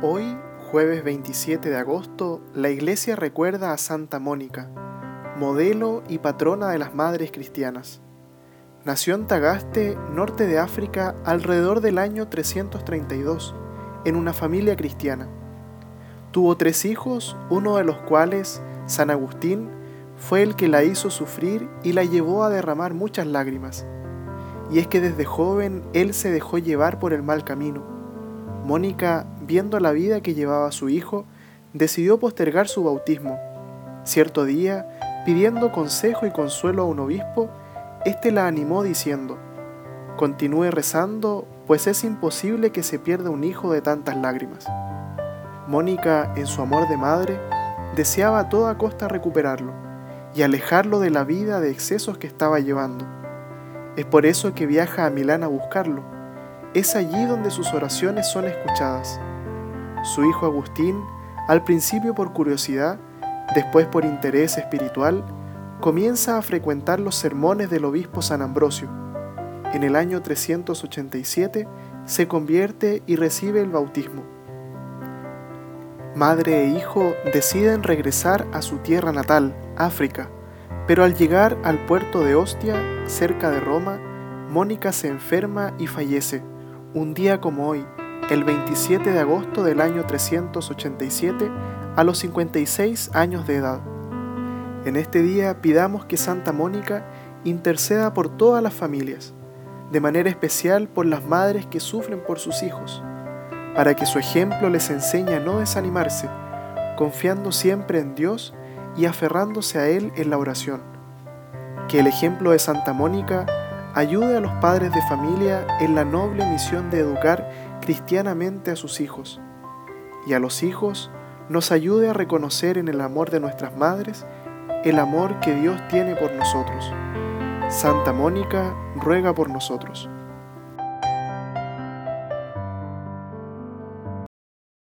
Hoy, jueves 27 de agosto, la iglesia recuerda a Santa Mónica, modelo y patrona de las madres cristianas. Nació en Tagaste, norte de África, alrededor del año 332, en una familia cristiana. Tuvo tres hijos, uno de los cuales, San Agustín, fue el que la hizo sufrir y la llevó a derramar muchas lágrimas. Y es que desde joven él se dejó llevar por el mal camino Mónica, viendo la vida que llevaba su hijo, decidió postergar su bautismo. Cierto día, pidiendo consejo y consuelo a un obispo, éste la animó diciendo, Continúe rezando, pues es imposible que se pierda un hijo de tantas lágrimas. Mónica, en su amor de madre, deseaba a toda costa recuperarlo y alejarlo de la vida de excesos que estaba llevando. Es por eso que viaja a Milán a buscarlo es allí donde sus oraciones son escuchadas. Su hijo Agustín, al principio por curiosidad, después por interés espiritual, comienza a frecuentar los sermones del obispo San Ambrosio. En el año 387 se convierte y recibe el bautismo. Madre e hijo deciden regresar a su tierra natal, África, pero al llegar al puerto de Ostia, cerca de Roma, Mónica se enferma y fallece un día como hoy, el 27 de agosto del año 387, a los 56 años de edad. En este día pidamos que Santa Mónica interceda por todas las familias, de manera especial por las madres que sufren por sus hijos, para que su ejemplo les enseñe a no desanimarse, confiando siempre en Dios y aferrándose a Él en la oración. Que el ejemplo de Santa Mónica ayude a los padres de familia en la noble misión de educar cristianamente a sus hijos y a los hijos nos ayude a reconocer en el amor de nuestras madres el amor que Dios tiene por nosotros. Santa Mónica ruega por nosotros.